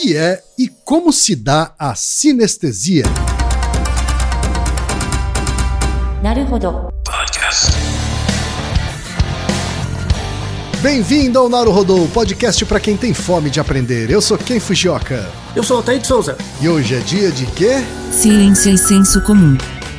que é e como se dá a sinestesia? Naruhodo. Bem-vindo ao Naruhodo, podcast para quem tem fome de aprender. Eu sou Ken Fujioka. Eu sou o Taito Souza. E hoje é dia de quê? Ciência e senso comum.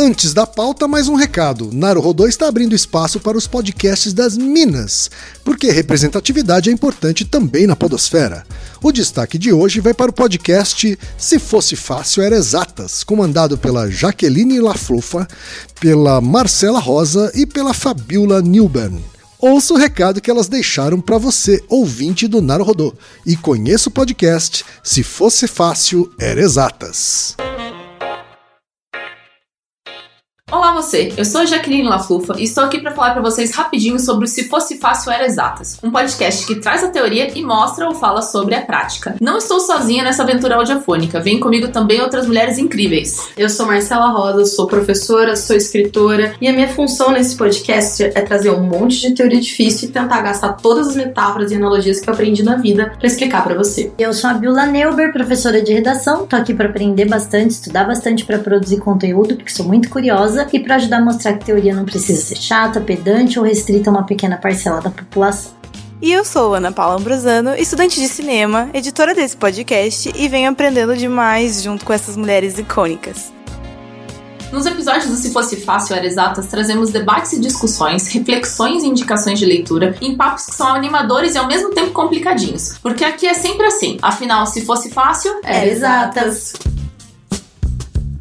Antes da pauta, mais um recado. Naruhodô está abrindo espaço para os podcasts das Minas, porque representatividade é importante também na podosfera. O destaque de hoje vai para o podcast Se Fosse Fácil Era Exatas, comandado pela Jaqueline Laflufa, pela Marcela Rosa e pela Fabiola Newburn. Ouça o recado que elas deixaram para você, ouvinte do Naruhodô, e conheça o podcast Se Fosse Fácil Era Exatas. Olá você, eu sou a Jaqueline Laflufa e estou aqui para falar para vocês rapidinho sobre o Se Fosse Fácil Era Exatas, um podcast que traz a teoria e mostra ou fala sobre a prática. Não estou sozinha nessa aventura audiofônica, vem comigo também outras mulheres incríveis. Eu sou Marcela Rosa, sou professora, sou escritora e a minha função nesse podcast é trazer um monte de teoria difícil e tentar gastar todas as metáforas e analogias que eu aprendi na vida para explicar para você. Eu sou a Biola Neuber, professora de redação, tô aqui para aprender bastante, estudar bastante para produzir conteúdo, porque sou muito curiosa e para ajudar a mostrar que teoria não precisa ser chata, pedante ou restrita a uma pequena parcela da população. E eu sou Ana Paula Ambrosano, estudante de cinema, editora desse podcast e venho aprendendo demais junto com essas mulheres icônicas. Nos episódios do Se Fosse Fácil Era Exatas, trazemos debates e discussões, reflexões e indicações de leitura em papos que são animadores e ao mesmo tempo complicadinhos. Porque aqui é sempre assim. Afinal, se fosse fácil, era exatas.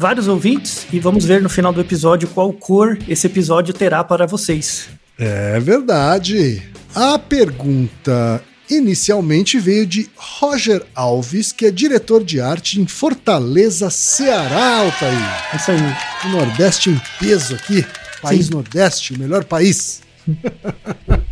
vários ouvintes e vamos ver no final do episódio qual cor esse episódio terá para vocês. É verdade. A pergunta inicialmente veio de Roger Alves, que é diretor de arte em Fortaleza, Ceará, Altair. Isso aí. O Nordeste em peso aqui. País Sim. Nordeste, o melhor país.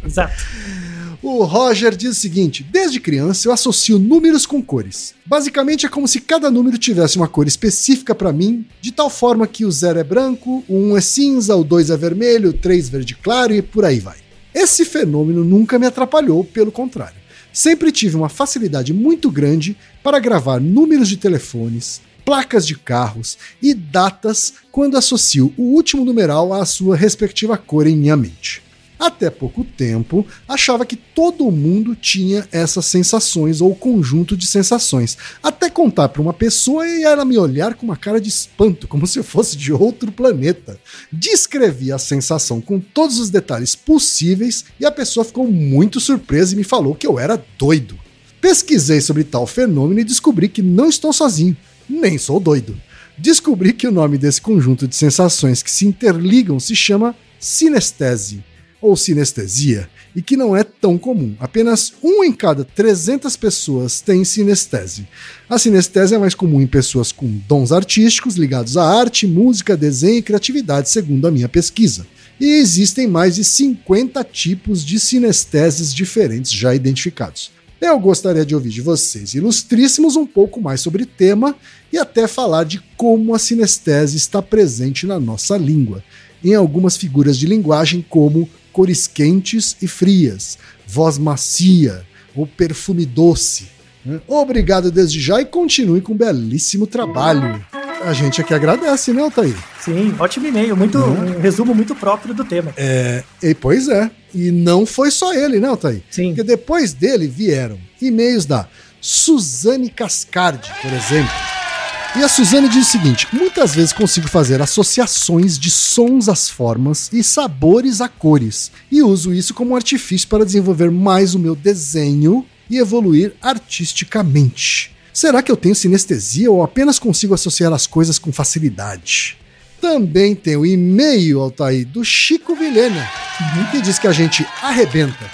Exato. O Roger diz o seguinte: desde criança eu associo números com cores. Basicamente é como se cada número tivesse uma cor específica para mim, de tal forma que o zero é branco, o 1 é cinza, o 2 é vermelho, o 3 verde claro e por aí vai. Esse fenômeno nunca me atrapalhou, pelo contrário. Sempre tive uma facilidade muito grande para gravar números de telefones, placas de carros e datas quando associo o último numeral à sua respectiva cor em minha mente. Até pouco tempo, achava que todo mundo tinha essas sensações ou conjunto de sensações. Até contar para uma pessoa e ela me olhar com uma cara de espanto, como se eu fosse de outro planeta. Descrevi a sensação com todos os detalhes possíveis e a pessoa ficou muito surpresa e me falou que eu era doido. Pesquisei sobre tal fenômeno e descobri que não estou sozinho, nem sou doido. Descobri que o nome desse conjunto de sensações que se interligam se chama sinestese ou sinestesia, e que não é tão comum. Apenas um em cada 300 pessoas tem sinestese. A sinestese é mais comum em pessoas com dons artísticos ligados à arte, música, desenho e criatividade, segundo a minha pesquisa. E existem mais de 50 tipos de sinesteses diferentes já identificados. Eu gostaria de ouvir de vocês, ilustríssimos, um pouco mais sobre o tema e até falar de como a sinestese está presente na nossa língua, em algumas figuras de linguagem como cores quentes e frias, voz macia ou perfume doce. né? Obrigado desde já e continue com um belíssimo trabalho. A gente aqui agradece, né, Altair? Sim, ótimo e-mail. Muito, Um resumo muito próprio do tema. É, e, pois é. E não foi só ele, né, Altair? Sim. Porque depois dele vieram e-mails da Suzane Cascardi, por exemplo. E a Suzane diz o seguinte: muitas vezes consigo fazer associações de sons às formas e sabores a cores, e uso isso como um artifício para desenvolver mais o meu desenho e evoluir artisticamente. Será que eu tenho sinestesia ou apenas consigo associar as coisas com facilidade? Também tem o e-mail, Altair, do Chico Vilhena, que diz que a gente arrebenta.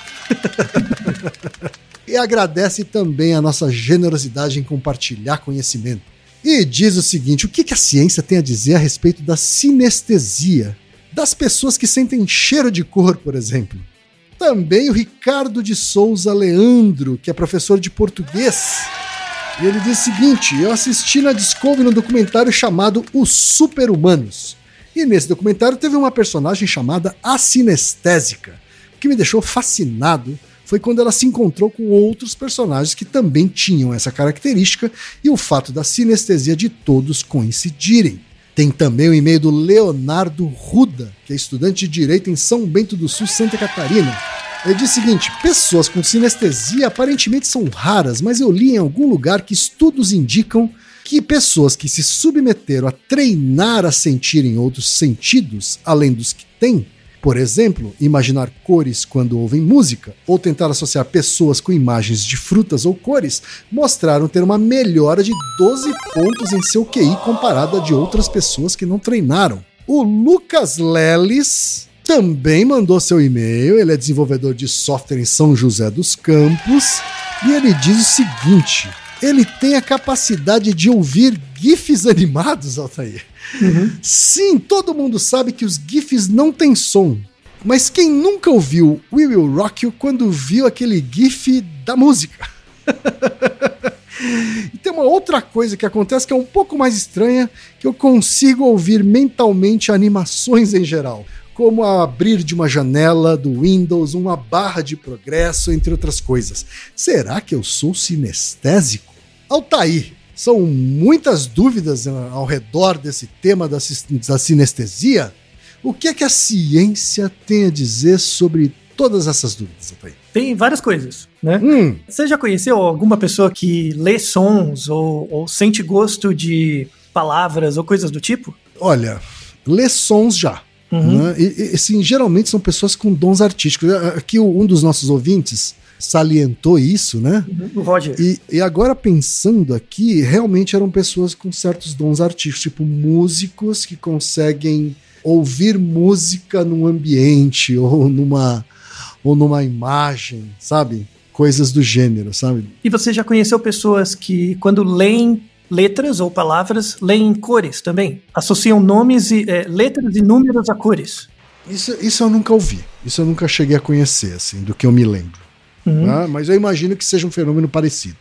e agradece também a nossa generosidade em compartilhar conhecimento. E diz o seguinte: o que, a ciência tem a dizer a respeito da sinestesia? Das pessoas que sentem cheiro de cor, por exemplo. Também o Ricardo de Souza Leandro, que é professor de português. E ele diz o seguinte: eu assisti na Discovery um documentário chamado Os Super-Humanos. E nesse documentário teve uma personagem chamada a Sinestésica. Que me deixou fascinado foi quando ela se encontrou com outros personagens que também tinham essa característica e o fato da sinestesia de todos coincidirem. Tem também o e-mail do Leonardo Ruda, que é estudante de Direito em São Bento do Sul, Santa Catarina. Ele diz o seguinte: pessoas com sinestesia aparentemente são raras, mas eu li em algum lugar que estudos indicam que pessoas que se submeteram a treinar a sentirem outros sentidos, além dos que têm, por exemplo, imaginar cores quando ouvem música, ou tentar associar pessoas com imagens de frutas ou cores, mostraram ter uma melhora de 12 pontos em seu QI comparado a de outras pessoas que não treinaram. O Lucas Leles também mandou seu e-mail, ele é desenvolvedor de software em São José dos Campos, e ele diz o seguinte: ele tem a capacidade de ouvir GIFs animados, Altair. Sim, todo mundo sabe que os GIFs não têm som. Mas quem nunca ouviu We Will Rock You quando viu aquele GIF da música? e tem uma outra coisa que acontece que é um pouco mais estranha, que eu consigo ouvir mentalmente animações em geral, como a abrir de uma janela do Windows, uma barra de progresso, entre outras coisas. Será que eu sou sinestésico? Altair, são muitas dúvidas ah, ao redor desse tema da, da sinestesia. O que é que a ciência tem a dizer sobre todas essas dúvidas, Altair? Tem várias coisas, né? Hum, Você já conheceu alguma pessoa que lê sons ou, ou sente gosto de palavras ou coisas do tipo? olha, lê sons já. Uhum. né? E, e, assim, geralmente são pessoas com dons artísticos. Aqui o- um dos nossos ouvintes salientou isso, né? O Roger. E, e agora pensando aqui, realmente eram pessoas com certos dons artísticos, tipo músicos que conseguem ouvir música num ambiente ou numa ou numa imagem, sabe? coisas do gênero, sabe? E você já conheceu pessoas que, quando leem letras ou palavras, leem cores também? Associam nomes e é, letras e números a cores. Isso, isso eu nunca ouvi. Isso eu nunca cheguei a conhecer, assim, do que eu me lembro. Uhum. Né? Mas eu imagino que seja um fenômeno parecido.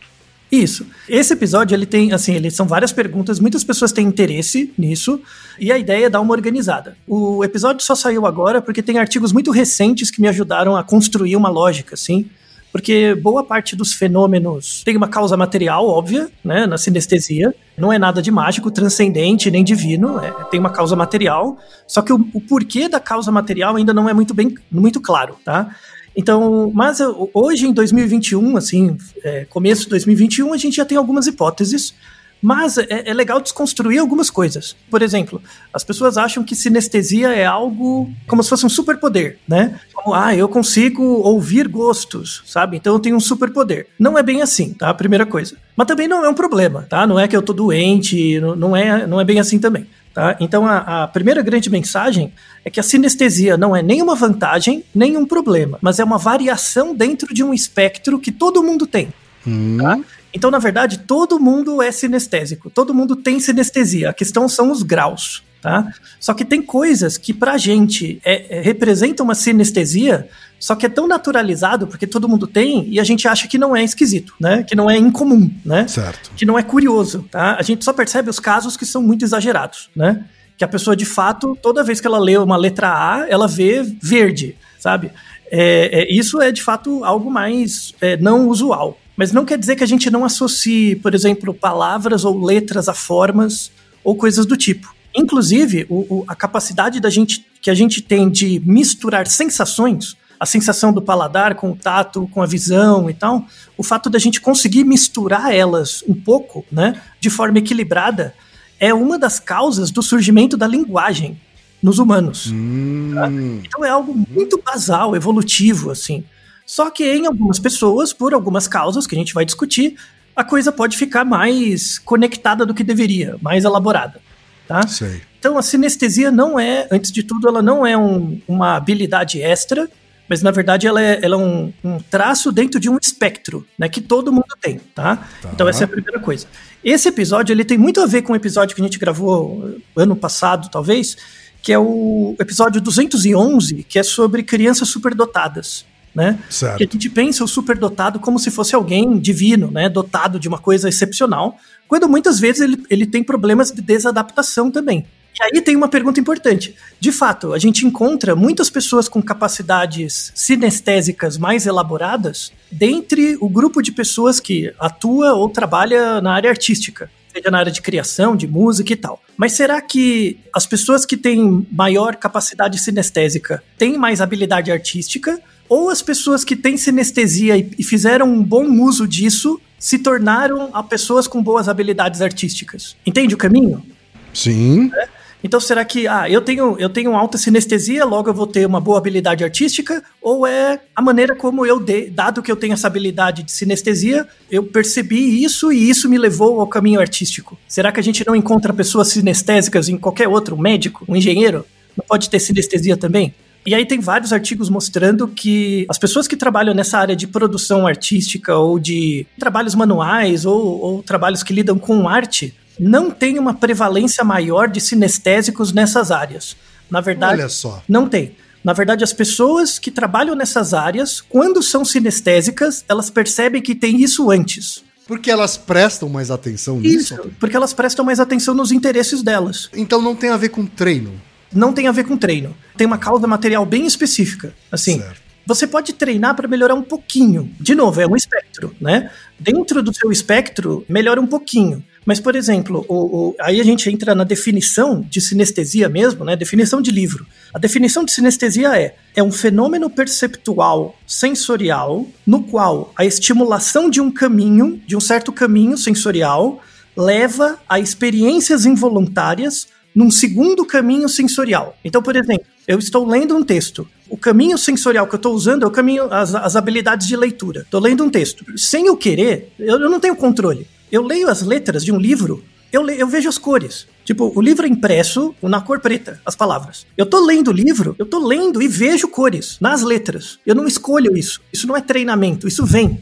Isso. Esse episódio, ele tem, assim, eles são várias perguntas, muitas pessoas têm interesse nisso, e a ideia é dar uma organizada. O episódio só saiu agora porque tem artigos muito recentes que me ajudaram a construir uma lógica, assim, porque boa parte dos fenômenos tem uma causa material óbvia, né, na sinestesia. Não é nada de mágico, transcendente, nem divino, é, tem uma causa material. Só que o, o, porquê da causa material ainda não é muito bem, muito claro, tá? Então, mas hoje em 2021, assim, é, começo de 2021, a gente já tem algumas hipóteses, mas é, é, legal desconstruir algumas coisas. Por exemplo, as pessoas acham que sinestesia é algo como se fosse um superpoder, né? Como, ah, eu consigo ouvir gostos, sabe? Então eu tenho um superpoder. Não é bem assim, tá? Primeira coisa. Mas também não é um problema, tá? Não é que eu tô doente, não, é, não é bem assim também. Tá? Então, a, a, primeira grande mensagem é que a sinestesia não é nem uma vantagem, nem um problema, mas é uma variação dentro de um espectro que todo mundo tem. Hum. Tá? Então, na verdade, todo mundo é sinestésico, todo mundo tem sinestesia. A questão são os graus. Tá? Só que tem coisas que pra gente é, é, representam uma sinestesia, só que é tão naturalizado, porque todo mundo tem, e a gente acha que não é esquisito, né? Que não é incomum, né? Certo. Que não é curioso, tá? A gente só percebe os casos que são muito exagerados, né? Que a pessoa, de fato, toda vez que ela lê uma letra A, ela vê verde, sabe? É, é, isso é, de fato, algo mais é, não usual. Mas não quer dizer que a gente não associe, por exemplo, palavras ou letras a formas ou coisas do tipo. Inclusive, o, o, a capacidade da gente que a gente tem de misturar sensações, a sensação do paladar com o tato, com a visão e tal, o fato da gente conseguir misturar elas um pouco, né, de forma equilibrada, é uma das causas do surgimento da linguagem nos humanos. Hum. Tá? Então é algo muito basal, evolutivo, assim. Só que em algumas pessoas, por algumas causas que a gente vai discutir, a coisa pode ficar mais conectada do que deveria, mais elaborada tá? Sei. Então a sinestesia não é, antes de tudo, ela não é um, uma habilidade extra, mas na verdade ela é, ela é um, um, traço dentro de um espectro, né, que todo mundo tem, tá? Tá. Então essa é a primeira coisa. Esse episódio ele tem muito a ver com o episódio que a gente gravou ano passado, talvez, que é o episódio 211, que é sobre crianças superdotadas. Né? Certo. Que a gente pensa o superdotado como se fosse alguém divino, né? Dotado de uma coisa excepcional, quando muitas vezes ele, ele tem problemas de desadaptação também. E aí tem uma pergunta importante. De fato, a gente encontra muitas pessoas com capacidades sinestésicas mais elaboradas dentre o grupo de pessoas que atua ou trabalha na área artística, seja na área de criação, de música e tal. Mas será que as pessoas que têm maior capacidade sinestésica têm mais habilidade artística? Ou as pessoas que têm sinestesia e, fizeram um bom uso disso se tornaram a pessoas com boas habilidades artísticas? Entende o caminho? Sim. É? Então será que ah, eu tenho eu tenho alta sinestesia, logo eu vou ter uma boa habilidade artística? Ou é a maneira como eu de, dado que eu tenho essa habilidade de sinestesia, eu percebi isso e isso me levou ao caminho artístico? Será que a gente não encontra pessoas sinestésicas em qualquer outro, um médico, um engenheiro? Não pode ter sinestesia também? E aí tem vários artigos mostrando que as pessoas que trabalham nessa área de produção artística ou de trabalhos manuais ou, ou trabalhos que lidam com arte não têm uma prevalência maior de sinestésicos nessas áreas. Na verdade, Olha só. não tem. Na verdade, as pessoas que trabalham nessas áreas, quando são sinestésicas, elas percebem que tem isso antes. Porque elas prestam mais atenção nisso? Isso, porque elas prestam mais atenção nos interesses delas. Então não tem a ver com treino. Não tem a ver com treino. Tem uma causa material bem específica. Assim, Certo. você pode treinar para melhorar um pouquinho. De novo, é um espectro, né? Dentro do seu espectro, melhora um pouquinho. Mas, por exemplo, o, o- aí a gente entra na definição de sinestesia mesmo, né? Definição de livro. A definição de sinestesia é: é um fenômeno perceptual sensorial no qual a estimulação de um caminho, de um certo caminho sensorial, leva a experiências involuntárias num segundo caminho sensorial. Então, por exemplo, eu estou lendo um texto. O caminho sensorial que eu estou usando é o caminho, as, as habilidades de leitura. Estou lendo um texto. Sem eu querer, eu, eu não tenho controle. Eu leio as letras de um livro, eu, le- eu vejo as cores. Tipo, o livro é impresso na cor preta, as palavras. Eu tô lendo o livro, eu tô lendo e vejo cores nas letras. Eu não escolho isso. Isso não é treinamento, isso vem.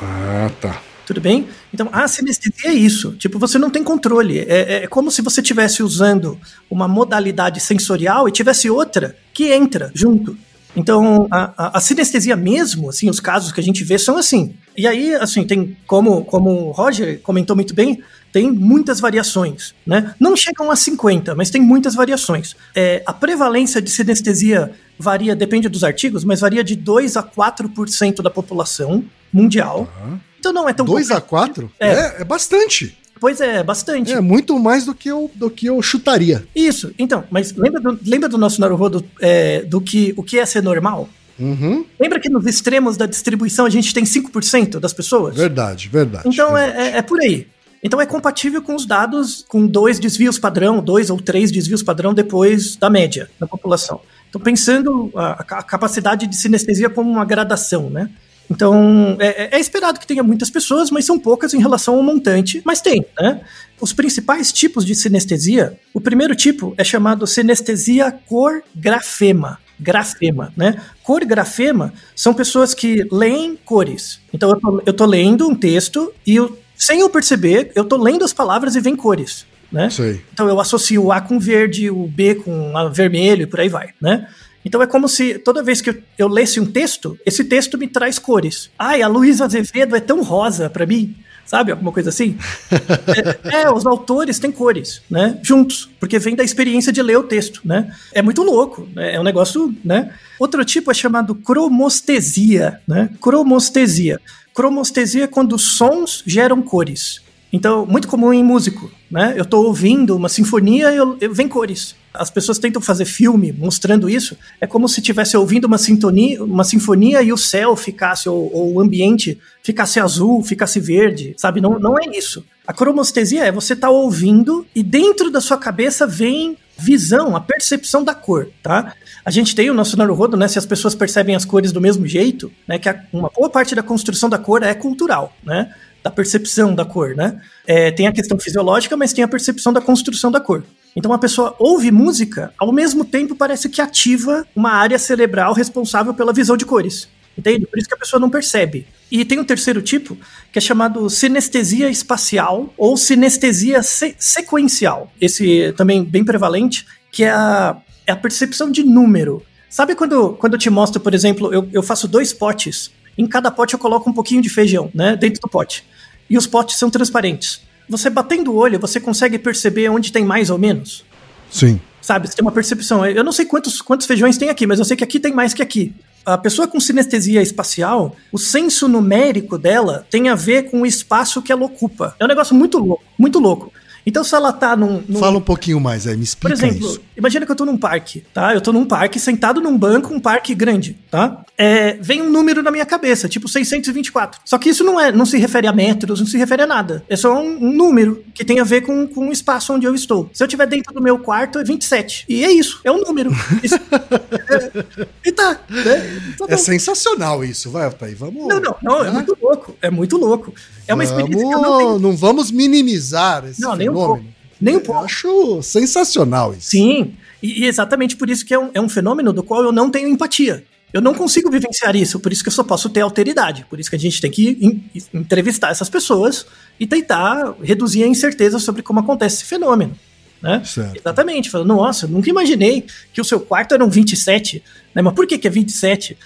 Ah, tá. Tudo bem? Então, a sinestesia é isso. Tipo, você não tem controle. É, é como se você estivesse usando uma modalidade sensorial e tivesse outra que entra junto. Então, a, a, a, sinestesia mesmo, assim, os casos que a gente vê são assim. E aí, assim, tem, como, como o Roger comentou muito bem, tem muitas variações, né? Não chegam a 50, mas tem muitas variações. É, a prevalência de sinestesia varia, depende dos artigos, mas varia de 2 a 4% da população mundial. Uhum. Então não é tão 2 a 4? É. é, é bastante. Pois é, bastante. É muito mais do que eu, do que eu chutaria. Isso, então, mas lembra do, lembra do nosso Naruhodo é, do que o que é ser normal? Uhum. Lembra que nos extremos da distribuição a gente tem 5% das pessoas? Verdade, verdade. Então é, verdade. É, é, por aí. Então é compatível com os dados com dois desvios padrão, dois ou três desvios padrão depois da média da população. Então pensando a, a capacidade de sinestesia como uma gradação, né? Então, é, é, esperado que tenha muitas pessoas, mas são poucas em relação ao montante, mas tem, né? Os principais tipos de sinestesia, o primeiro tipo é chamado sinestesia cor-grafema. Grafema, né? Cor grafema são pessoas que leem cores. Então, eu tô, eu tô lendo um texto e eu, sem eu perceber, eu tô lendo as palavras e vem cores. Né? Então eu associo o A com verde, o B com vermelho e por aí vai, né? Então é como se toda vez que eu, eu lesse um texto, esse texto me traz cores. Ai, a Luísa Azevedo é tão rosa para mim. Sabe, alguma coisa assim? é, é, os autores têm cores, né? Juntos, porque vem da experiência de ler o texto, né? É muito louco, né? é um negócio, né? Outro tipo é chamado cromostesia, né? Cromostesia. Cromostesia é quando sons geram cores. Então, muito comum em músico, né? Eu estou ouvindo uma sinfonia e eu, eu, vem cores. As pessoas tentam fazer filme mostrando isso. É como se estivesse ouvindo uma, sintonia, uma sinfonia e o céu ficasse, ou, ou, o ambiente ficasse azul, ficasse verde, sabe? Não, não é isso. A cromostesia é você tá ouvindo e dentro da sua cabeça vem visão, a percepção da cor, tá? A gente tem o nosso Naruhodo, né? Se as pessoas percebem as cores do mesmo jeito, né? Que uma boa parte da construção da cor é cultural, né? da percepção da cor, né? É, tem a questão fisiológica, mas tem a percepção da construção da cor. Então a pessoa ouve música, ao mesmo tempo parece que ativa uma área cerebral responsável pela visão de cores. Entende? Por isso que a pessoa não percebe. E tem um terceiro tipo, que é chamado sinestesia espacial ou sinestesia se sequencial. Esse também bem prevalente, que é a, é a percepção de número. Sabe quando, quando eu te mostro, por exemplo, eu, eu faço dois potes, em cada pote eu coloco um pouquinho de feijão, né, dentro do pote e os potes são transparentes. Você batendo o olho, você consegue perceber onde tem mais ou menos? Sim. Sabe, você tem uma percepção. Eu não sei quantos, quantos feijões tem aqui, mas eu sei que aqui tem mais que aqui. A pessoa com sinestesia espacial, o senso numérico dela tem a ver com o espaço que ela ocupa. É um negócio muito louco, muito louco. Então, se ela tá num. num... Fala um pouquinho mais aí, me explica. Por exemplo, isso. imagina que eu tô num parque, tá? Eu tô num parque, sentado num banco, um parque grande, tá? É, vem um número na minha cabeça, tipo 624. Só que isso não é, não se refere a metros, não se refere a nada. É só um, um número que tem a ver com, com o espaço onde eu estou. Se eu estiver dentro do meu quarto, é 27. E é isso, é um número. Isso, é, e tá. Né? tá é sensacional isso, vai, aí, vamos. Não, não, não, é muito louco. É muito louco. É uma vamos, experiência que eu não tenho. Não vamos minimizar esse não, fenômeno. Nem um pouco. Eu acho sensacional isso. Sim, e, exatamente por isso que é um, é um fenômeno do qual eu não tenho empatia. Eu não consigo vivenciar isso, por isso que eu só posso ter alteridade. Por isso que a gente tem que entrevistar essas pessoas e tentar reduzir a incerteza sobre como acontece esse fenômeno. Né? Exatamente. Falando, nossa, nunca imaginei que o seu quarto era um 27. Né? Mas por que, que é 27?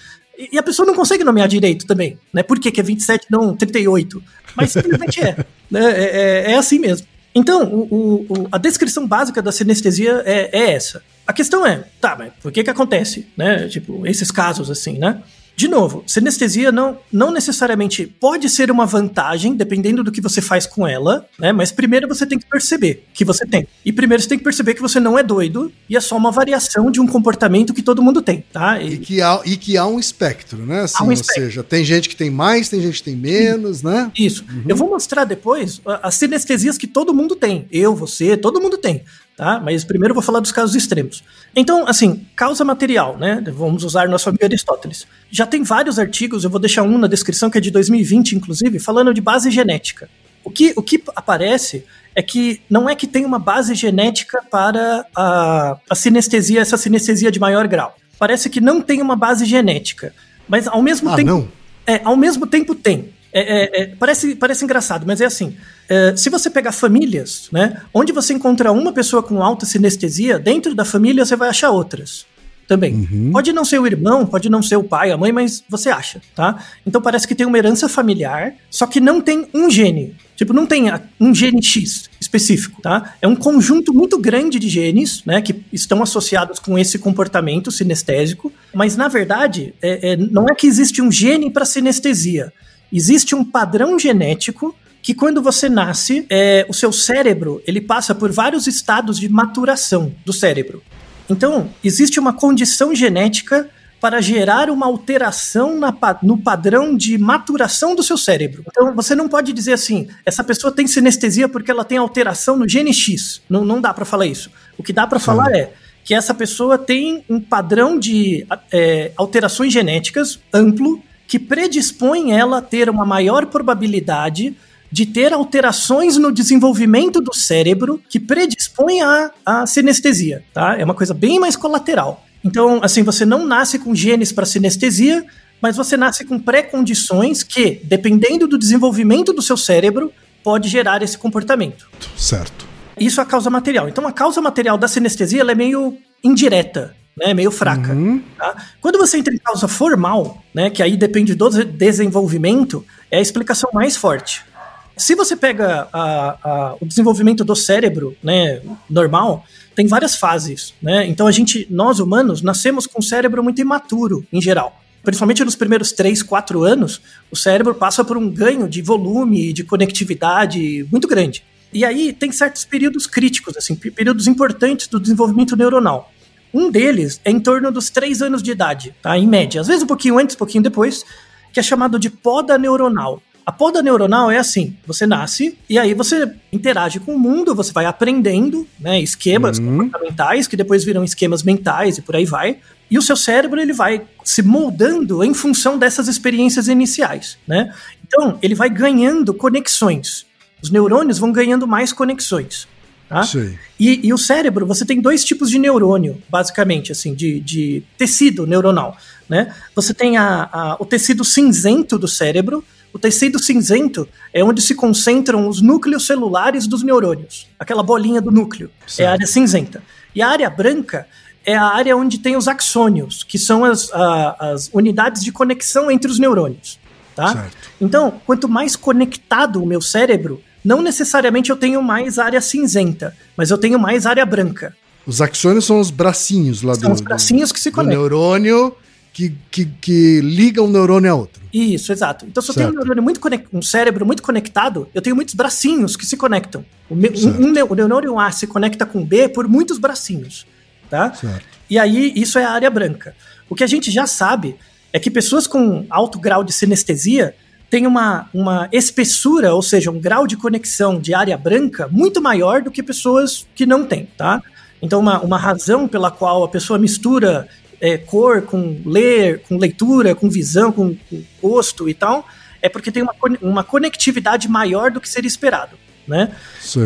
E, a pessoa não consegue nomear direito também. Né? Por que, que é 27 não 38? Mas simplesmente é, né? é, é. É assim mesmo. Então, o, o, a descrição básica da sinestesia é, é, essa. A questão é, tá, mas por que que acontece, né? Tipo, esses casos assim, né? De novo, sinestesia não, não necessariamente pode ser uma vantagem, dependendo do que você faz com ela, né? Mas primeiro você tem que perceber que você tem. E primeiro você tem que perceber que você não é doido e é só uma variação de um comportamento que todo mundo tem, tá? E, e que, há, e que há um espectro, né? Assim, um espectro. Ou seja, tem gente que tem mais, tem gente que tem menos, né? Isso. Uhum. Eu vou mostrar depois as sinestesias que todo mundo tem. Eu, você, todo mundo tem tá? Mas primeiro eu vou falar dos casos extremos. Então, assim, causa material, né? Vamos usar nosso amigo Aristóteles. Já tem vários artigos, eu vou deixar um na descrição que é de 2020, inclusive, falando de base genética. O que, o que aparece é que não é que tem uma base genética para a, a sinestesia, essa sinestesia de maior grau. Parece que não tem uma base genética. Mas ao mesmo Ah, tempo. não? É, ao mesmo tempo tem. É, é, é, parece, parece engraçado, mas é assim. é, se você pegar famílias, né, onde você encontra uma pessoa com alta sinestesia, dentro da família você vai achar outras também. Pode não ser o irmão, pode não ser o pai, a mãe, mas você acha, tá? Então parece que tem uma herança familiar, só que não tem um gene. Tipo, não tem um gene X específico, tá? É um conjunto muito grande de genes, né, que estão associados com esse comportamento sinestésico, mas na verdade, é- é- não é que existe um gene para sinestesia. Existe um padrão genético que quando você nasce, é, o seu cérebro ele passa por vários estados de maturação do cérebro. Então, existe uma condição genética para gerar uma alteração na no padrão de maturação do seu cérebro. Então, você não pode dizer assim, essa pessoa tem sinestesia porque ela tem alteração no gene X. Não, não dá para falar isso. O que dá para falar é que essa pessoa tem um padrão de é, alterações genéticas amplo que predispõe ela a ter uma maior probabilidade de ter alterações no desenvolvimento do cérebro que predispõe à, à sinestesia, tá? É uma coisa bem mais colateral. Então, assim, você não nasce com genes para sinestesia, mas você nasce com pré-condições que, dependendo do desenvolvimento do seu cérebro, pode gerar esse comportamento. Certo. Isso é a causa material. Então, a causa material da sinestesia é meio indireta, né? Meio fraca. tá? Quando você entra em causa formal, né? Que aí depende do desenvolvimento, é a explicação mais forte. Se você pega a- a- o desenvolvimento do cérebro, né, normal, tem várias fases, né? Então a gente, nós humanos, nascemos com um cérebro muito imaturo, em geral. Principalmente nos primeiros 3, 4 anos, o cérebro passa por um ganho de volume, de conectividade muito grande. E aí tem certos períodos críticos, assim, pe- períodos importantes do desenvolvimento neuronal. Um deles é em torno dos 3 anos de idade, tá? Em média. Às vezes um pouquinho antes, um pouquinho depois, que é chamado de poda neuronal. A poda neuronal é assim: você nasce e aí você interage com o mundo, você vai aprendendo né, esquemas comportamentais que depois viram esquemas mentais e por aí vai. E o seu cérebro ele vai se moldando em função dessas experiências iniciais, né? Então ele vai ganhando conexões. Os neurônios vão ganhando mais conexões. Tá? E, e o cérebro, você tem dois tipos de neurônio, basicamente, assim, de, de tecido neuronal, né? Você tem a, a- o tecido cinzento do cérebro. O tecido cinzento é onde se concentram os núcleos celulares dos neurônios. Aquela bolinha do núcleo. É a área cinzenta. E a área branca é a área onde tem os axônios, que são as, a- as unidades de conexão entre os neurônios. Tá? Certo. Então, quanto mais conectado o meu cérebro, não necessariamente eu tenho mais área cinzenta, mas eu tenho mais área branca. Os axônios são os bracinhos lá São do, os bracinhos que se do conectam. neurônio que, que, que liga um neurônio a outro. Isso, exato. Então, se eu tenho um, neurônio muito conec- um cérebro muito conectado, eu tenho muitos bracinhos que se conectam. O, um- um o neurônio A se conecta com B por muitos bracinhos. Tá? Certo. E aí, isso é a área branca. O que a gente já sabe é que pessoas com alto grau de sinestesia têm uma, uma espessura, ou seja, um grau de conexão de área branca muito maior do que pessoas que não têm, tá? Então, uma, uma razão pela qual a pessoa mistura é, cor com ler, com leitura, com visão, com, com gosto e tal, é porque tem uma, uma conectividade maior do que seria esperado, né?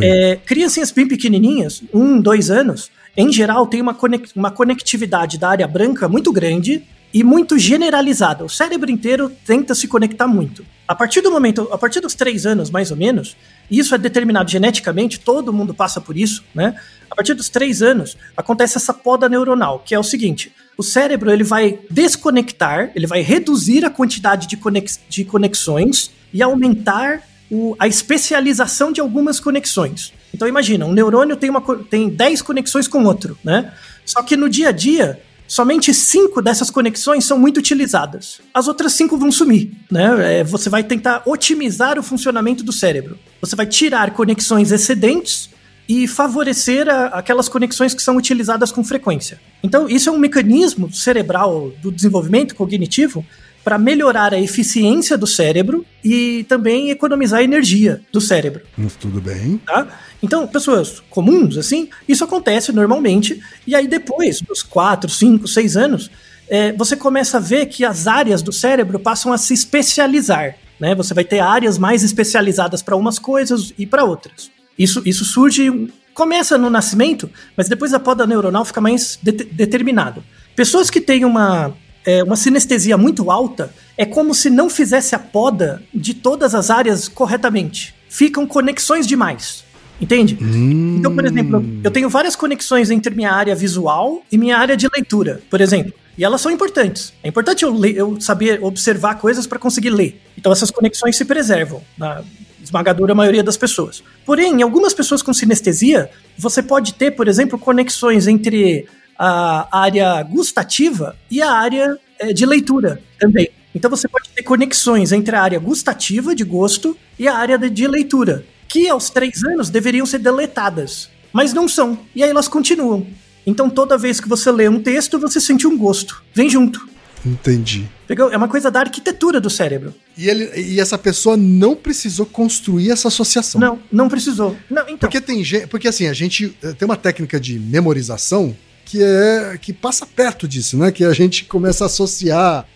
É, criancinhas bem pequenininhas, um, dois anos, em geral tem uma, conex- uma conectividade da área branca muito grande e muito generalizada. O cérebro inteiro tenta se conectar muito. A partir do momento, a partir dos três anos, mais ou menos, isso é determinado geneticamente, todo mundo passa por isso, né? A partir dos três anos, acontece essa poda neuronal, que é o seguinte: o cérebro ele vai desconectar, ele vai reduzir a quantidade de, conex- de conexões e aumentar o- a especialização de algumas conexões. Então imagina, um neurônio tem, uma, tem 10 conexões com outro, né? Só que no dia a dia, somente cinco dessas conexões são muito utilizadas. As outras cinco vão sumir, né? É, você vai tentar otimizar o funcionamento do cérebro. Você vai tirar conexões excedentes e favorecer a- aquelas conexões que são utilizadas com frequência. Então, isso é um mecanismo cerebral do desenvolvimento cognitivo para melhorar a eficiência do cérebro e também economizar energia do cérebro Tudo bem. tá? Então, pessoas comuns, assim, isso acontece normalmente, e aí depois dos 4, 5, 6 anos, é, você começa a ver que as áreas do cérebro passam a se especializar, né? Você vai ter áreas mais especializadas para umas coisas e para outras. Isso, isso surge, começa no nascimento, mas depois a poda neuronal fica mais de determinado. Pessoas que têm uma, é, uma sinestesia muito alta, é como se não fizesse a poda de todas as áreas corretamente. Ficam conexões demais. Entende? Hum. Então, por exemplo, eu tenho várias conexões entre minha área visual e minha área de leitura, por exemplo. E elas são importantes. É importante eu, ler, eu saber observar coisas para conseguir ler. Então, essas conexões se preservam na esmagadora maioria das pessoas. Porém, em algumas pessoas com sinestesia, você pode ter, por exemplo, conexões entre a área gustativa e a área é, de leitura também. Então, você pode ter conexões entre a área gustativa, de gosto, e a área de leitura que aos três anos deveriam ser deletadas, mas não são. E aí elas continuam. Então toda vez que você lê um texto, você sente um gosto. Vem junto. Entendi. Pegou? É uma coisa da arquitetura do cérebro. E, ele, e essa pessoa não precisou construir essa associação. Não, não precisou. Não, então. Porque tem gente. Porque assim, a gente eh, tem uma técnica de memorização que é que passa perto disso, né? Que a gente começa a associar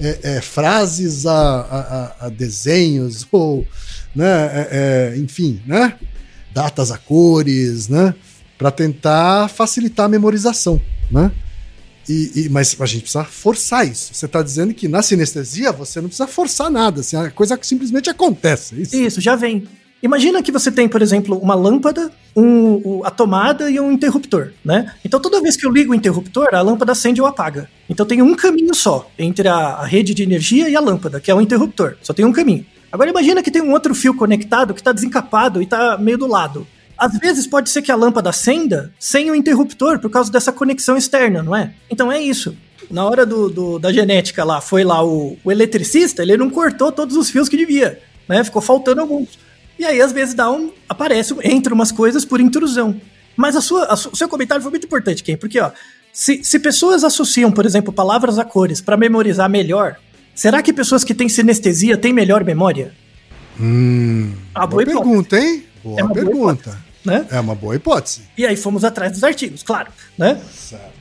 é, é, frases a, a, a, desenhos ou né? É, é, enfim, né? Datas a cores, né? Para tentar facilitar a memorização, né? E, e, mas a gente precisa forçar isso. Você está dizendo que na sinestesia você não precisa forçar nada, assim, a coisa simplesmente acontece. É isso. isso, já vem. Imagina que você tem, por exemplo, uma lâmpada, um, a tomada e um interruptor, né? Então toda vez que eu ligo o interruptor, a lâmpada acende ou apaga. Então tem um caminho só entre a, a rede de energia e a lâmpada, que é o interruptor. Só tem um caminho. Agora imagina que tem um outro fio conectado que está desencapado e está meio do lado. Às vezes pode ser que a lâmpada acenda sem o interruptor por causa dessa conexão externa, não é? Então é isso. Na hora do, do da genética lá, foi lá o, o, eletricista, ele não cortou todos os fios que devia, né? Ficou faltando alguns. E aí às vezes dá um, aparece, entra umas coisas por intrusão. Mas a sua, a, o seu comentário foi muito importante, Ken, porque ó, se, se pessoas associam, por exemplo, palavras a cores para memorizar melhor, Será que pessoas que têm sinestesia têm melhor memória? Hum, boa, boa pergunta, hein? Boa, é pergunta. Boa né? É uma boa hipótese. E aí fomos atrás dos artigos, claro. Né?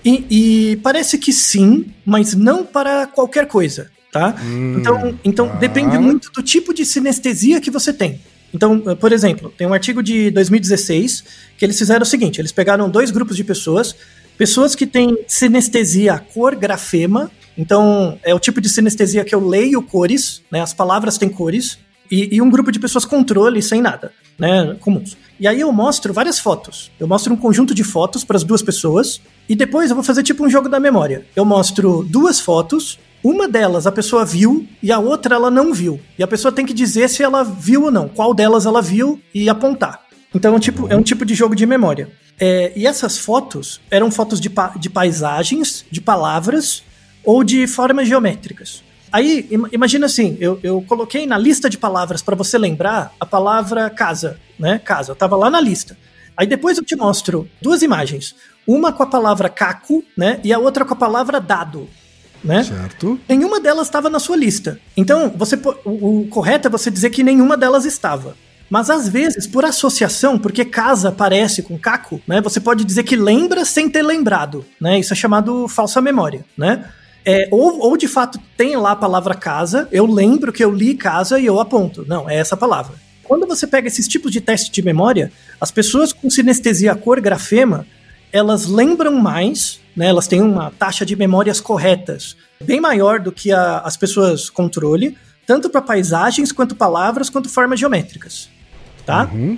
E, e, parece que sim, mas não para qualquer coisa. Tá? Hum, então, então tá. depende muito do tipo de sinestesia que você tem. Então, eh, por exemplo, tem um artigo de 2016 que eles fizeram o seguinte: eles pegaram dois grupos de pessoas, pessoas que têm sinestesia cor grafema então, é o tipo de sinestesia que eu leio cores, né? As palavras têm cores. E, e um grupo de pessoas controle sem nada, né? Comuns. E aí eu mostro várias fotos. Eu mostro um conjunto de fotos para as duas pessoas. E depois eu vou fazer tipo um jogo da memória. Eu mostro duas fotos. Uma delas a pessoa viu e a outra ela não viu. E a pessoa tem que dizer se ela viu ou não, qual delas ela viu e apontar. Então, tipo, é um tipo de jogo de memória. É, e essas fotos eram fotos de, pa de paisagens, de palavras ou de formas geométricas. Aí, imagina assim, eu, eu coloquei na lista de palavras para você lembrar a palavra casa, né? Casa, eu tava lá na lista. Aí depois eu te mostro duas imagens. Uma com a palavra caco, né? E a outra com a palavra dado. Né? Certo. Nenhuma delas estava na sua lista. Então, você o, o correto é você dizer que nenhuma delas estava. Mas às vezes, por associação, porque casa parece com caco, né? Você pode dizer que lembra sem ter lembrado, né? Isso é chamado falsa memória, né? É, ou, ou de fato tem lá a palavra casa, eu lembro que eu li casa e eu aponto. Não, é essa palavra. Quando você pega esses tipos de teste de memória, as pessoas com sinestesia cor grafema, elas lembram mais, né, elas têm uma taxa de memórias corretas bem maior do que a, as pessoas controle, tanto para paisagens, quanto palavras, quanto formas geométricas. Tá? Uhum.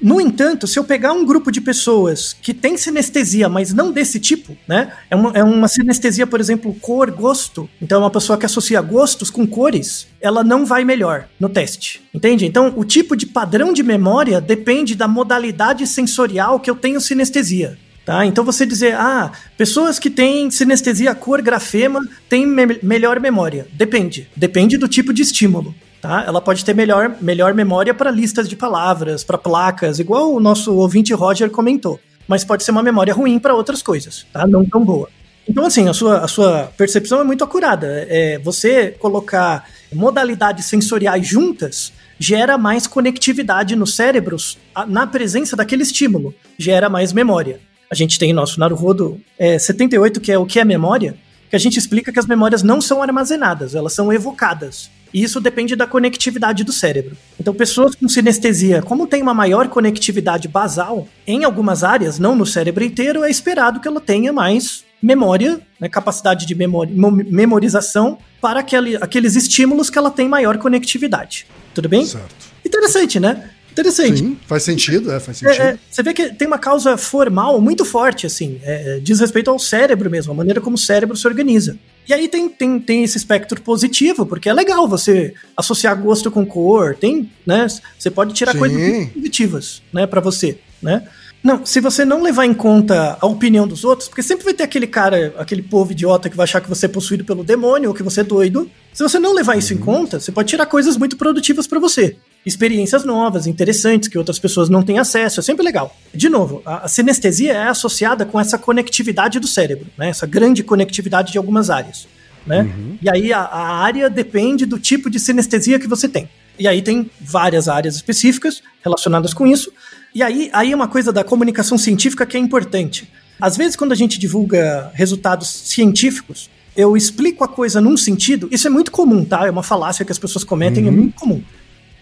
No entanto, se eu pegar um grupo de pessoas que tem sinestesia, mas não desse tipo, né? É uma, é uma sinestesia, por exemplo, cor, gosto. Então, uma pessoa que associa gostos com cores, ela não vai melhor no teste. Entende? Então, o tipo de padrão de memória depende da modalidade sensorial que eu tenho sinestesia. Tá? Então você dizer, ah, pessoas que têm sinestesia cor grafema têm me melhor memória. Depende. Depende do tipo de estímulo. Tá? Ela pode ter melhor, melhor memória para listas de palavras, para placas, igual o nosso ouvinte Roger comentou. Mas pode ser uma memória ruim para outras coisas, tá? Não tão boa. Então, assim, a sua, a sua percepção é muito acurada. É, você colocar modalidades sensoriais juntas gera mais conectividade nos cérebros na presença daquele estímulo, gera mais memória. A gente tem nosso Naruhodo é, 78, que é o que é memória, que a gente explica que as memórias não são armazenadas, elas são evocadas. E isso depende da conectividade do cérebro. Então, pessoas com sinestesia, como tem uma maior conectividade basal, em algumas áreas, não no cérebro inteiro, é esperado que ela tenha mais memória, né, capacidade de memori memorização para aquele, aqueles estímulos que ela tem maior conectividade. Tudo bem? Certo. Interessante, né? Interessante. Sim, faz sentido, é, faz sentido. É, é, você vê que tem uma causa formal muito forte, assim, é, diz respeito ao cérebro mesmo, a maneira como o cérebro se organiza. E aí tem, tem, tem esse espectro positivo, porque é legal você associar gosto com cor, tem, né? Você pode tirar Sim. coisas muito positivas, né, para você, né? Não, se você não levar em conta a opinião dos outros, porque sempre vai ter aquele cara, aquele povo idiota que vai achar que você é possuído pelo demônio ou que você é doido. Se você não levar isso em conta, você pode tirar coisas muito produtivas para você. Experiências novas, interessantes, que outras pessoas não têm acesso, é sempre legal. De novo, a, a sinestesia é associada com essa conectividade do cérebro, né? Essa grande conectividade de algumas áreas, né? E aí a, a área depende do tipo de sinestesia que você tem. E aí tem várias áreas específicas relacionadas com isso. E aí, aí é uma coisa da comunicação científica que é importante. Às vezes, quando a gente divulga resultados científicos, eu explico a coisa num sentido. Isso é muito comum, tá? É uma falácia que as pessoas cometem, é muito comum.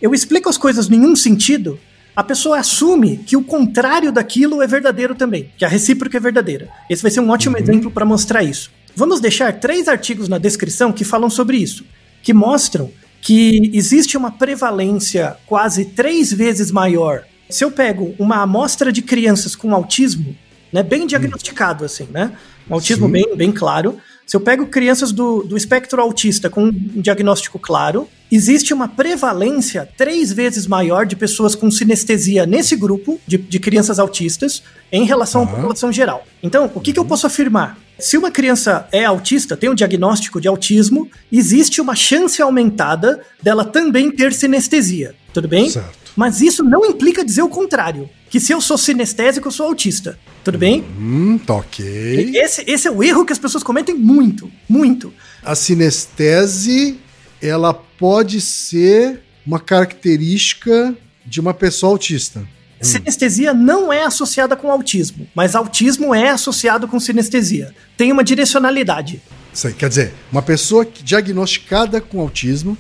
Eu explico as coisas em um sentido, a pessoa assume que o contrário daquilo é verdadeiro também, que a recíproca é verdadeira. Esse vai ser um ótimo exemplo para mostrar isso. Vamos deixar três artigos na descrição que falam sobre isso, que mostram que existe uma prevalência quase três vezes maior. Se eu pego uma amostra de crianças com autismo, né, bem diagnosticado assim, né, um autismo Sim. bem, bem claro. Se eu pego crianças do, do espectro autista com um diagnóstico claro, existe uma prevalência três vezes maior de pessoas com sinestesia nesse grupo de, de crianças autistas em relação à Tá. população geral. Então, o que, que eu posso afirmar? Se uma criança é autista, tem um diagnóstico de autismo, existe uma chance aumentada dela também ter sinestesia. Tudo bem? Certo. Mas isso não implica dizer o contrário. Que se eu sou sinestésico, eu sou autista. Tudo bem? Hum, tá ok. Esse, esse é o erro que as pessoas cometem muito, muito. A sinestese, ela pode ser uma característica de uma pessoa autista. Sinestesia não é associada com autismo, mas autismo é associado com sinestesia. Tem uma direcionalidade. Isso aí, quer dizer, uma pessoa diagnosticada com autismo,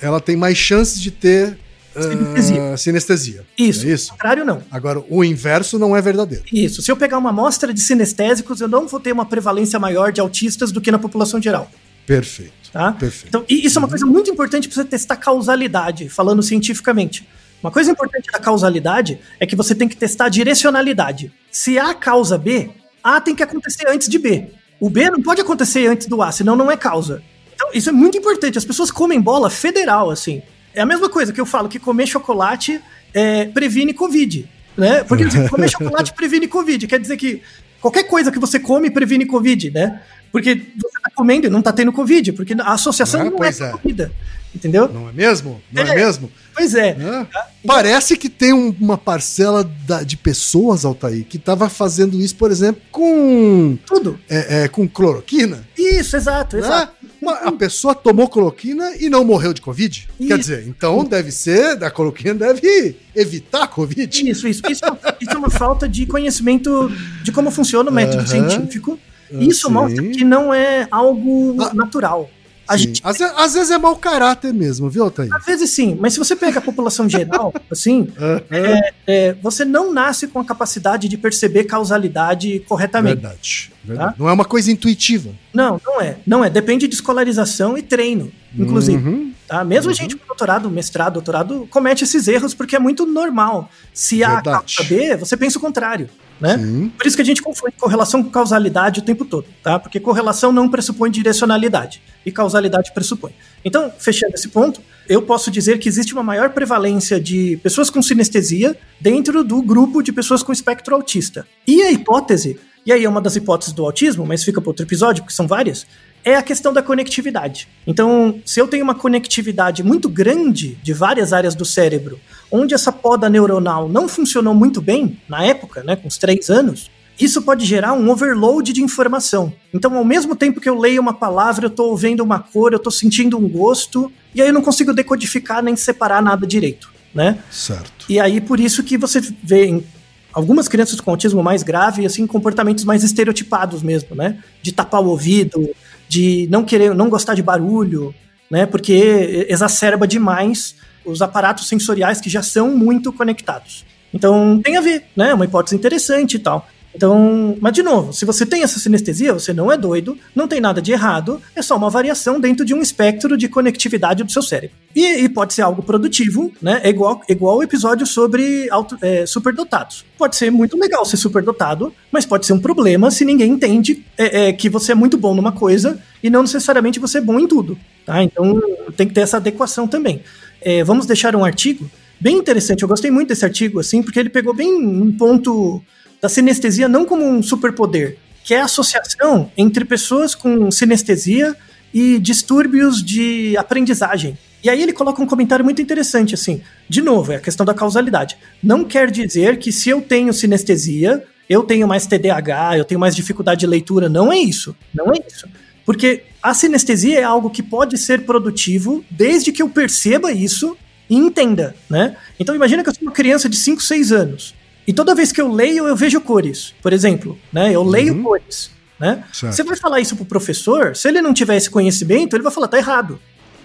ela tem mais chances de ter Sinestesia. sinestesia. Isso. É isso? O contrário, não. Agora, o inverso não é verdadeiro. Isso. Se eu pegar uma amostra de sinestésicos, eu não vou ter uma prevalência maior de autistas do que na população geral. Perfeito. Tá? Perfeito. Então, e isso é uma coisa muito importante para você testar causalidade, falando cientificamente. Uma coisa importante da causalidade é que você tem que testar a direcionalidade. Se A causa B, A tem que acontecer antes de B. O B não pode acontecer antes do A, senão não é causa. Então, isso é muito importante. As pessoas comem bola federal, assim. É a mesma coisa que eu falo que comer chocolate é, previne Covid. Né? Porque assim, comer chocolate previne Covid. Quer dizer que qualquer coisa que você come previne Covid, né? Porque você tá comendo e não tá tendo Covid, porque a associação Ah, não é é. comida. Entendeu? Não é mesmo? Não é, É. mesmo? Pois é. Né? Parece que tem um- uma parcela da- de pessoas, Altair, que estava fazendo isso, por exemplo, com, Tudo. é, é, com cloroquina. Isso, exato, né? exato. Uma- a pessoa tomou cloroquina e não morreu de Covid. Quer Isso. dizer, então deve ser, a cloroquina deve evitar a Covid. Isso, isso. Isso, isso é uma falta de conhecimento de como funciona o método científico. Isso sim. mostra que não é algo Ah, natural. A gente Às, ve- às vezes é mau caráter mesmo, viu, Altair? Às vezes sim, mas se você pega a população geral, assim, Aham. é, é, você não nasce com a capacidade de perceber causalidade corretamente. Verdade. verdade. Não é uma coisa intuitiva. Não, não é. Não é. Depende de escolarização e treino, inclusive. Uhum. Tá? Mesmo a gente com doutorado, mestrado, doutorado, comete esses erros porque é muito normal. Se A Verdade. causa B, você pensa o contrário. Né? Por isso que a gente confunde correlação com causalidade o tempo todo, tá? Porque correlação não pressupõe direcionalidade e causalidade pressupõe. Então, fechando esse ponto, eu posso dizer que existe uma maior prevalência de pessoas com sinestesia dentro do grupo de pessoas com espectro autista. E a hipótese, e aí é uma das hipóteses do autismo, mas fica para outro episódio, porque são várias, é a questão da conectividade. Então, se eu tenho uma conectividade muito grande de várias áreas do cérebro, onde essa poda neuronal não funcionou muito bem na época, né, com os três anos, isso pode gerar um overload de informação. Então, ao mesmo tempo que eu leio uma palavra, eu estou ouvindo uma cor, eu estou sentindo um gosto, e aí eu não consigo decodificar nem separar nada direito, né? Certo. E aí, por isso que você vê em algumas crianças com autismo mais grave, assim, comportamentos mais estereotipados mesmo, né? De tapar o ouvido, de não querer, não gostar de barulho, né? Porque exacerba demais os aparatos sensoriais que já são muito conectados. Então tem a ver, né? É uma hipótese interessante e tal. Então, mas de novo, se você tem essa sinestesia, você não é doido, não tem nada de errado, é só uma variação dentro de um espectro de conectividade do seu cérebro. E, e pode ser algo produtivo, né? É igual, igual o episódio sobre auto, é, superdotados. Pode ser muito legal ser superdotado, mas pode ser um problema se ninguém entende é, é, que você é muito bom numa coisa e não necessariamente você é bom em tudo. Tá? Então tem que ter essa adequação também. É, vamos deixar um artigo bem interessante. Eu gostei muito desse artigo, assim, porque ele pegou bem um ponto da sinestesia não como um superpoder, que é a associação entre pessoas com sinestesia e distúrbios de aprendizagem. E aí ele coloca um comentário muito interessante, assim, de novo, é a questão da causalidade. Não quer dizer que se eu tenho sinestesia, eu tenho mais TDAH, eu tenho mais dificuldade de leitura. Não é isso. Não é isso. Porque a sinestesia é algo que pode ser produtivo desde que eu perceba isso e entenda, né? Então imagina que eu sou uma criança de 5, 6 anos. E toda vez que eu leio, eu vejo cores. Por exemplo, né? Eu leio Uhum. cores. Né? Certo. Você vai falar isso pro professor, se ele não tiver esse conhecimento, ele vai falar, tá errado.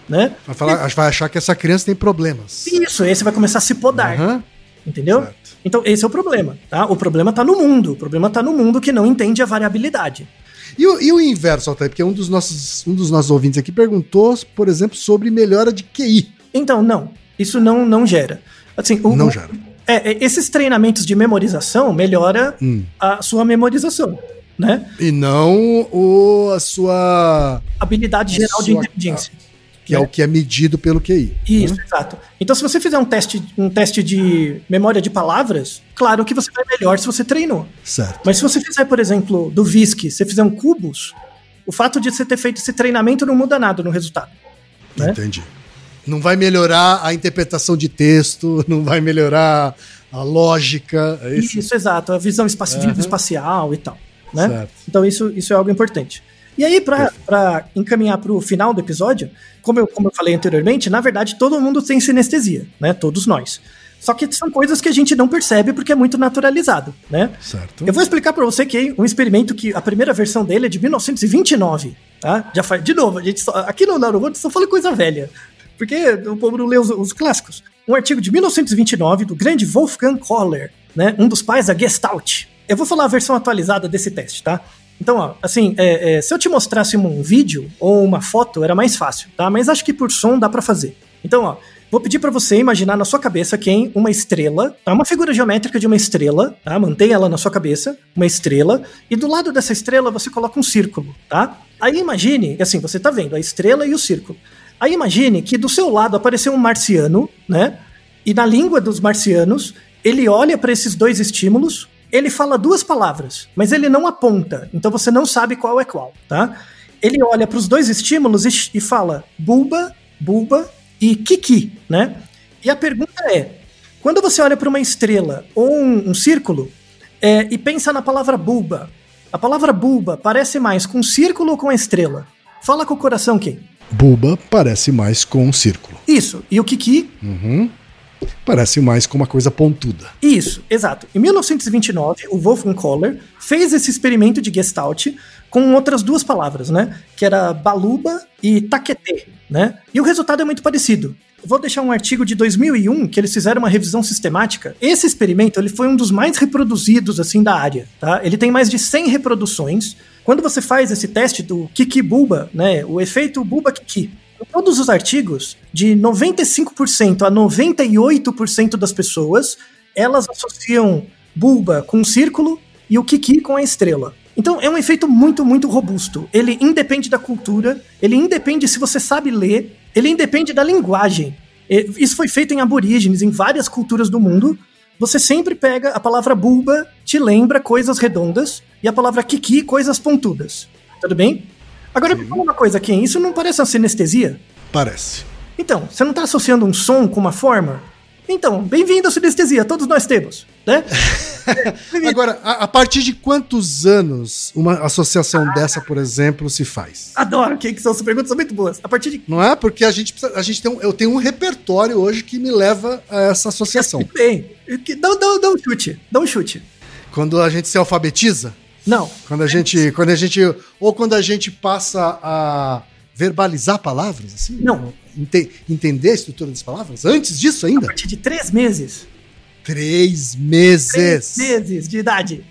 Né? Vai, falar, vai achar que essa criança tem problemas. Isso, aí você vai começar a se podar. Aham. Entendeu? Certo. Então, esse é o problema. Tá? O problema tá no mundo. O problema tá no mundo que não entende a variabilidade. E, o, e o inverso, Altair? Porque um dos, nossos, um dos nossos ouvintes aqui perguntou, por exemplo, sobre melhora de QI. Então, não. Isso não, não gera. Assim, o- Não gera. É, é, esses treinamentos de memorização melhora Hum. a sua memorização, né? E não o, a sua. Habilidade geral de sua- inteligência. Que é o que é medido pelo QI. Isso, exato. Então, se você fizer um teste, um teste de memória de palavras, claro que você vai melhor se você treinou. Certo. Mas se você fizer, por exemplo, do VISC, você fizer um cubos, o fato de você ter feito esse treinamento não muda nada no resultado. né? Entendi. Não vai melhorar a interpretação de texto, não vai melhorar a lógica. É isso? Isso, exato. A visão espaci Aham. espacial e tal. Né? Certo. Então isso, isso é algo importante. E aí, para encaminhar para o final do episódio, como eu, como eu falei anteriormente, na verdade todo mundo tem sinestesia, né? Todos nós. Só que são coisas que a gente não percebe porque é muito naturalizado, né? Certo. Eu vou explicar para você que um experimento que a primeira versão dele é de 1929, tá? Já faz, de novo, a gente só, aqui no Naruto só fala coisa velha, porque o povo não lê os, os clássicos. Um artigo de 1929 do grande Wolfgang Kohler, né? Um dos pais da Gestalt. Eu vou falar a versão atualizada desse teste, tá? Então, ó, assim, é, é, se eu te mostrasse um vídeo ou uma foto, era mais fácil, tá? Mas acho que por som dá pra fazer. Então, ó, vou pedir pra você imaginar na sua cabeça quem uma estrela, tá? Uma figura geométrica de uma estrela, tá? Mantenha ela na sua cabeça, uma estrela, e do lado dessa estrela você coloca um círculo, tá? Aí imagine, assim, você tá vendo a estrela e o círculo. Aí imagine que do seu lado apareceu um marciano, né? E na língua dos marcianos, ele olha para esses dois estímulos, ele fala duas palavras, mas ele não aponta, então você não sabe qual é qual, tá? Ele olha para os dois estímulos e, e fala bulba, bulba e kiki, né? E a pergunta é: quando você olha para uma estrela ou um, um círculo é, e pensa na palavra bulba, a palavra bulba parece mais com um círculo ou com a estrela? Fala com o coração, quem? Buba parece mais com um círculo. Isso. E o kiki Uhum. Parece mais com uma coisa pontuda. Isso, exato. Em 1929, o Wolfgang Kohler fez esse experimento de Gestalt com outras duas palavras, né? Que era baluba e taquete, né? E o resultado é muito parecido. Vou deixar um artigo de 2001 que eles fizeram uma revisão sistemática. Esse experimento ele foi um dos mais reproduzidos assim da área, tá? Ele tem mais de 100 reproduções. Quando você faz esse teste do Kiki Bulba, né, o efeito Bulba Kiki, todos os artigos, de 95% a 98% das pessoas, elas associam bulba com um círculo e o kiki com a estrela. Então é um efeito muito, muito robusto. Ele independe da cultura, ele independe se você sabe ler, ele independe da linguagem. Isso foi feito em aborígenes, em várias culturas do mundo. Você sempre pega a palavra bulba, te lembra coisas redondas, e a palavra kiki, coisas pontudas. Tudo bem? Agora me fala uma coisa, Ken, isso não parece uma sinestesia? Parece. Então, você não está associando um som com uma forma? Então, bem-vindo à sinestesia, todos nós temos, né? Agora, a, a partir de quantos anos uma associação dessa, por exemplo, se faz? Adoro, que que são as perguntas são muito boas. A partir de Não é? Porque a gente, precisa- a gente tem um, eu tenho um repertório hoje que me leva a essa associação. bem, dá, dá, dá um chute, dá um chute. Quando a gente se alfabetiza, Não, quando a gente, quando a gente, ou quando a gente passa a verbalizar palavras, assim? Não. Ente- entender a estrutura das palavras? Antes disso A ainda? partir de três meses. Três Três meses. meses de idade.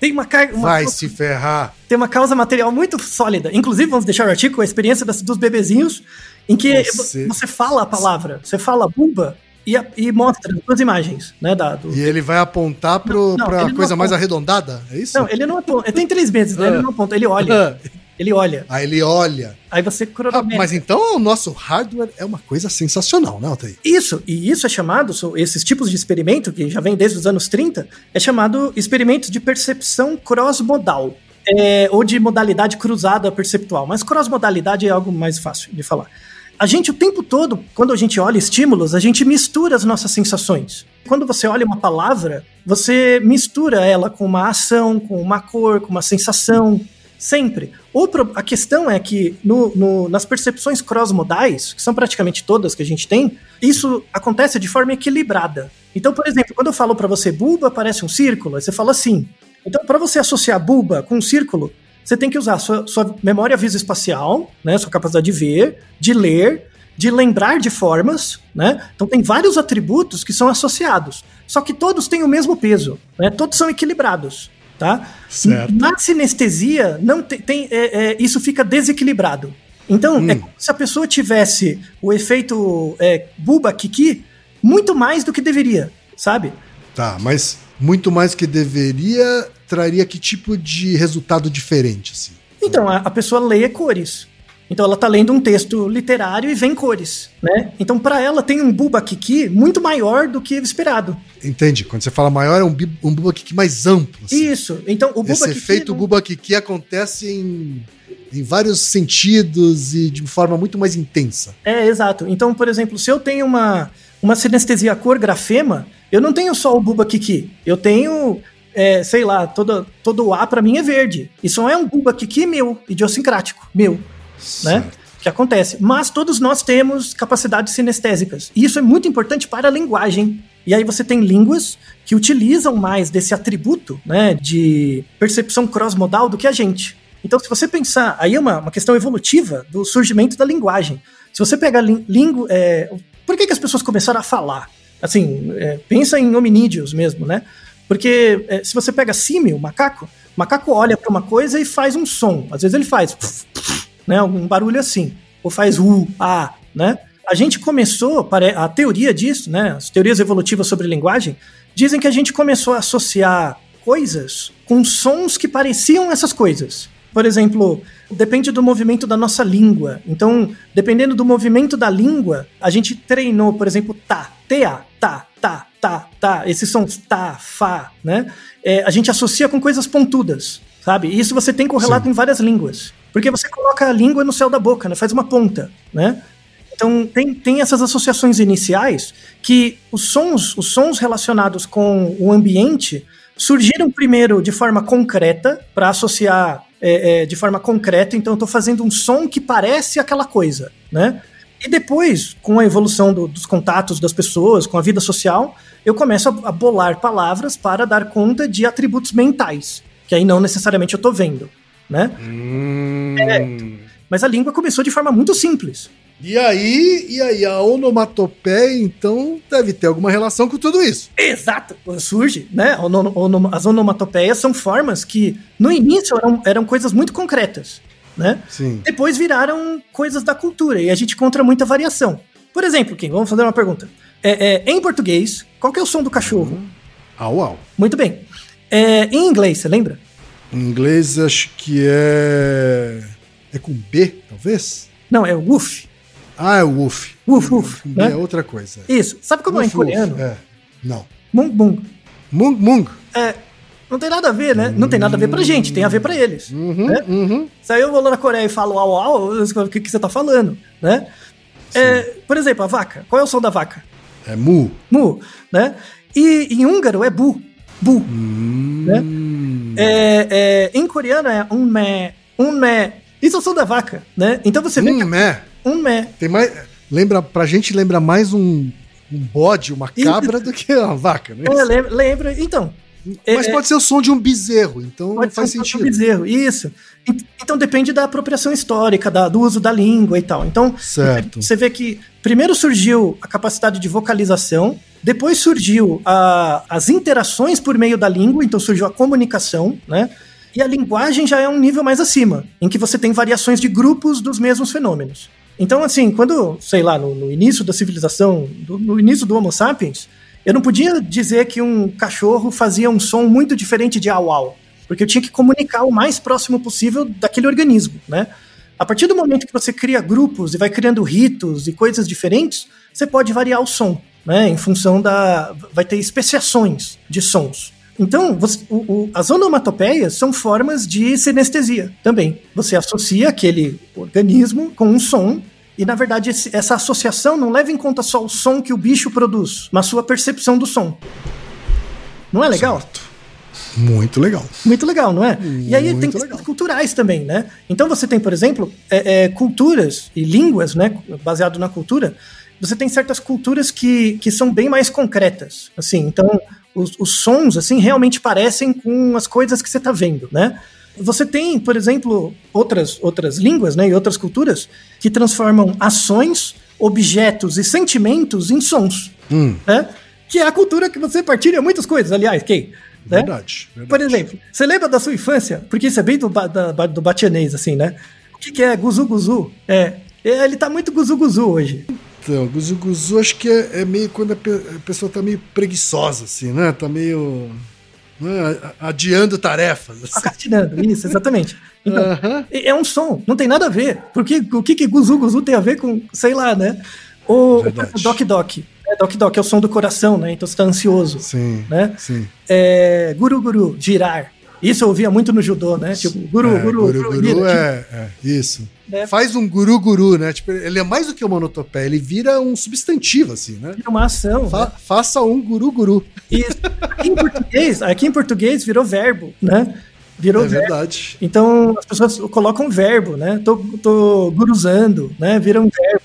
Tem uma, car- uma Vai causa- se ferrar. tem uma causa material muito sólida. Inclusive, vamos deixar o artigo, a experiência das- dos bebezinhos, em que Você- você, fala a palavra, você fala buba e, a- e mostra duas imagens, né? Da, do- E ele vai apontar pro, Não, não, pra ele não coisa mais arredondada? É isso? Não, ele não aponta. Ele tem três meses, né? Ele não aponta, ele olha. Ah, Ele olha. Aí ele olha. Aí você Ah, cronometra. mas então o nosso hardware é uma coisa sensacional, né, Altair? Isso, e isso é chamado, esses tipos de experimento, que já vem desde os anos 30, é chamado experimento de percepção cross-modal. É, ou de modalidade cruzada perceptual. Mas cross-modalidade é algo mais fácil de falar. A gente, o tempo todo, quando a gente olha estímulos, a gente mistura as nossas sensações. Quando você olha uma palavra, você mistura ela com uma ação, com uma cor, com uma sensação. Sempre. A questão é que no- no- nas percepções cross-modais, que são praticamente todas que a gente tem, isso acontece de forma equilibrada. Então, por exemplo, quando eu falo para você buba, parece um círculo, aí você fala assim. Então, para você associar buba com um círculo, você tem que usar sua, sua memória visoespacial, né, sua capacidade de ver, de ler, de lembrar de formas, né? Então tem vários atributos que são associados. Só que todos têm o mesmo peso, né? Todos são equilibrados, tá? Certo. Na sinestesia, não tem, tem- é, é, isso fica desequilibrado. Então, é como se a pessoa tivesse o efeito é, buba kiki muito mais do que deveria, sabe? Tá, mas muito mais que deveria, traria que tipo de resultado diferente, assim? Então, a, a pessoa lê cores. Então, ela tá lendo um texto literário e vem cores, né? Então, para ela, tem um buba kiki muito maior do que esperado. Entendi. Quando você fala maior, é um, um Buba Kiki mais amplo. assim. Isso. Então, o buba Esse kiki... efeito não- Buba Kiki acontece em, em vários sentidos e de forma muito mais intensa. É, exato. Então, por exemplo, se eu tenho uma, uma sinestesia cor grafema, eu não tenho só o buba kiki. Eu tenho, é, sei lá, todo, todo o A pra mim é verde. Isso não é um buba kiki meu, idiosincrático, meu, né? Que acontece. Mas todos nós temos capacidades sinestésicas. E isso é muito importante para a linguagem. E aí você tem línguas que utilizam mais desse atributo, né, de percepção cross-modal do que a gente. Então, se você pensar, aí é uma, uma questão evolutiva do surgimento da linguagem. Se você pega língua. É, por que, que as pessoas começaram a falar? Assim, é, pensa em hominídeos mesmo, né? Porque é, se você pega símio, macaco, o macaco olha para uma coisa e faz um som. Às vezes ele faz né, um barulho assim, ou faz u, a, né? A gente começou, a teoria disso, né, as teorias evolutivas sobre linguagem, dizem que a gente começou a associar coisas com sons que pareciam essas coisas. Por exemplo, depende do movimento da nossa língua. Então, dependendo do movimento da língua, a gente treinou, por exemplo, tá, ta, tá, tá, tá, tá, esses sons tá, fá, né? É, a gente associa com coisas pontudas, sabe? Isso você tem correlato em várias línguas. Porque você coloca a língua no céu da boca, né? Faz uma ponta, né? Então tem, tem essas associações iniciais que os sons, os sons relacionados com o ambiente surgiram primeiro de forma concreta para associar é, é, de forma concreta. Então eu estou fazendo um som que parece aquela coisa, né? E depois, com a evolução do- dos contatos das pessoas, com a vida social, eu começo a, a bolar palavras para dar conta de atributos mentais, que aí não necessariamente eu estou vendo, né? Mas a língua começou de forma muito simples. E aí, e aí, a onomatopeia, então, deve ter alguma relação com tudo isso. Exato, surge, né? As onomatopeias são formas que, no início, eram, eram coisas muito concretas, né? Sim. Depois viraram coisas da cultura e a gente encontra muita variação. Por exemplo, Kim, vamos fazer uma pergunta. É, é, em português, qual que é o som do cachorro? Au, au. Muito bem. É, em inglês, você lembra? Em inglês, acho que é. É com B, talvez? Não, é o woof. Ah, é o Wolf. Woof, Com B né? é outra coisa. Isso. Sabe como é em coreano? É. Não. Mung mung. Mung, mung. É, não tem nada a ver, né? Não tem nada a ver pra gente, tem a ver pra eles. Uhum, né? uhum. Se aí eu vou lá na Coreia e falo au au, o que, que você tá falando, né? É, por exemplo, a vaca. Qual é o som da vaca? É mu. Mu, né? E em húngaro é bu. Bu. Né? É, é, em coreano é unme. Unme. Isso é o som da vaca, né? Então você vê Um que mé. unme. Tem mais. Lembra, pra gente lembra mais um, um bode, uma cabra, do que uma vaca, né? É, lembra, lembra. Então, Mas É, pode ser o som de um bezerro, então Pode faz ser um sentido. bezerro, isso. Ent- Então depende da apropriação histórica, da- do uso da língua e tal. Então, Certo. você vê que primeiro surgiu a capacidade de vocalização, depois surgiu a- as interações por meio da língua, então surgiu a comunicação, né? E a linguagem já é um nível mais acima, em que você tem variações de grupos dos mesmos fenômenos. Então, assim, quando, sei lá, no, no início da civilização, do- no início do Homo sapiens, eu não podia dizer que um cachorro fazia um som muito diferente de au au, porque eu tinha que comunicar o mais próximo possível daquele organismo, né? A partir do momento que você cria grupos e vai criando ritos e coisas diferentes, você pode variar o som, né? Em função da. Vai ter especiações de sons. Então, você- o- o- as onomatopeias são formas de sinestesia também. Você associa aquele organismo com um som. E, na verdade, esse- essa associação não leva em conta só o som que o bicho produz, mas sua percepção do som. Não é legal? Muito legal. Muito legal, não é? e aí Muito tem questões culturais também, né? Então você tem, por exemplo, é, é, culturas e línguas, né? Baseado na cultura. Você tem certas culturas que, que são bem mais concretas, assim. Então os, os sons, assim, realmente parecem com as coisas que você está vendo, né? Você tem, por exemplo, outras, outras línguas, né? E outras culturas que transformam ações, objetos e sentimentos em sons, Hum, né? Que é a cultura que você partilha muitas coisas, aliás, Kay. Né? verdade, verdade. Por exemplo, você lembra da sua infância? Porque isso é bem do, da- do batianês, assim, né? O que, que é guzu guzu? É, Ele tá muito guzu guzu hoje. Então, guzu guzu acho que é, é meio quando a, pe- a pessoa tá meio preguiçosa, assim, né? Tá meio. Né, adiando tarefas. assim. Procrastinando, isso, exatamente. Então, Aham. é é um som, não tem nada a ver. Porque o que, que guzu guzu tem a ver com, sei lá, né? O, o doc doc. É, doc doc é o som do coração, né? Então você tá ansioso. Sim. Né? Sim. É, guru guru, girar. Isso eu ouvia muito no judô, né? Tipo, guru, É, guru, guru, guru, guru é, é, isso. É. Faz um guru guru, né? Tipo, ele é mais do que uma onotopeia, ele vira um substantivo, assim, né? Vira uma ação. Fa- né? faça um guru guru. Isso. Aqui em português, aqui em português virou verbo, né? Virou É verbo. verdade. Então as pessoas colocam verbo, né? Tô, tô guruzando, né? Vira um verbo.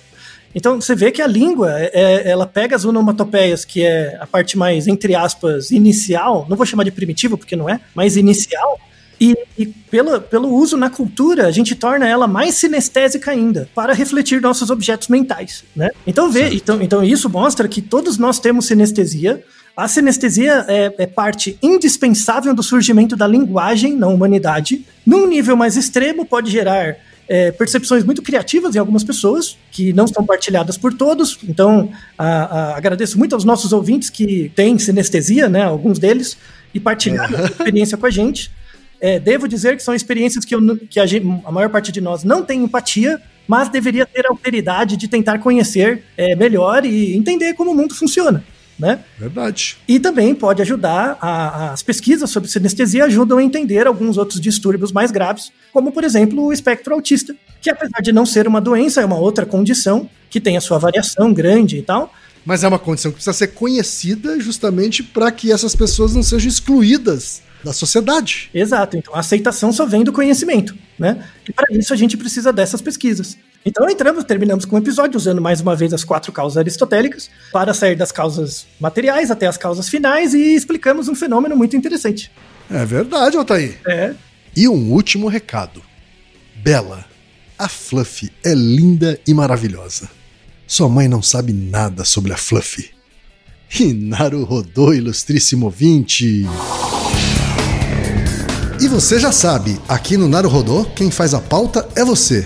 Então você vê que a língua, é- é- ela pega as onomatopeias, que é a parte mais, entre aspas, inicial, não vou chamar de primitivo, porque não é, mas inicial, e, e pelo, pelo uso na cultura, a gente torna ela mais sinestésica ainda, para refletir nossos objetos mentais, né? Então, vê, então, então isso mostra que todos nós temos sinestesia, a sinestesia é, é parte indispensável do surgimento da linguagem na humanidade. Num nível mais extremo, pode gerar é, percepções muito criativas em algumas pessoas, que não são partilhadas por todos. Então, a- a- agradeço muito aos nossos ouvintes que têm sinestesia, né, alguns deles, e partilharam essa experiência com a gente. É, devo dizer que são experiências que, eu que a, gente- a maior parte de nós não tem empatia, mas deveria ter a alteridade de tentar conhecer é, melhor e entender como o mundo funciona. Né? Verdade. E também pode ajudar, a- as pesquisas sobre sinestesia ajudam a entender alguns outros distúrbios mais graves, como por exemplo o espectro autista, que apesar de não ser uma doença, é uma outra condição que tem a sua variação grande e tal. Mas é uma condição que precisa ser conhecida justamente para que essas pessoas não sejam excluídas da sociedade. Exato, então a aceitação só vem do conhecimento, né? E para isso a gente precisa dessas pesquisas. Então entramos, terminamos com o episódio usando mais uma vez as quatro causas aristotélicas para sair das causas materiais até as causas finais e explicamos um fenômeno muito interessante. É verdade, Altair. É, E um último recado. Bela, a Fluffy é linda e maravilhosa. Sua mãe não sabe nada sobre a Fluffy. E Naru rodou, ilustríssimo ouvinte. E você já sabe, aqui no Naru Rodô, quem faz a pauta é você.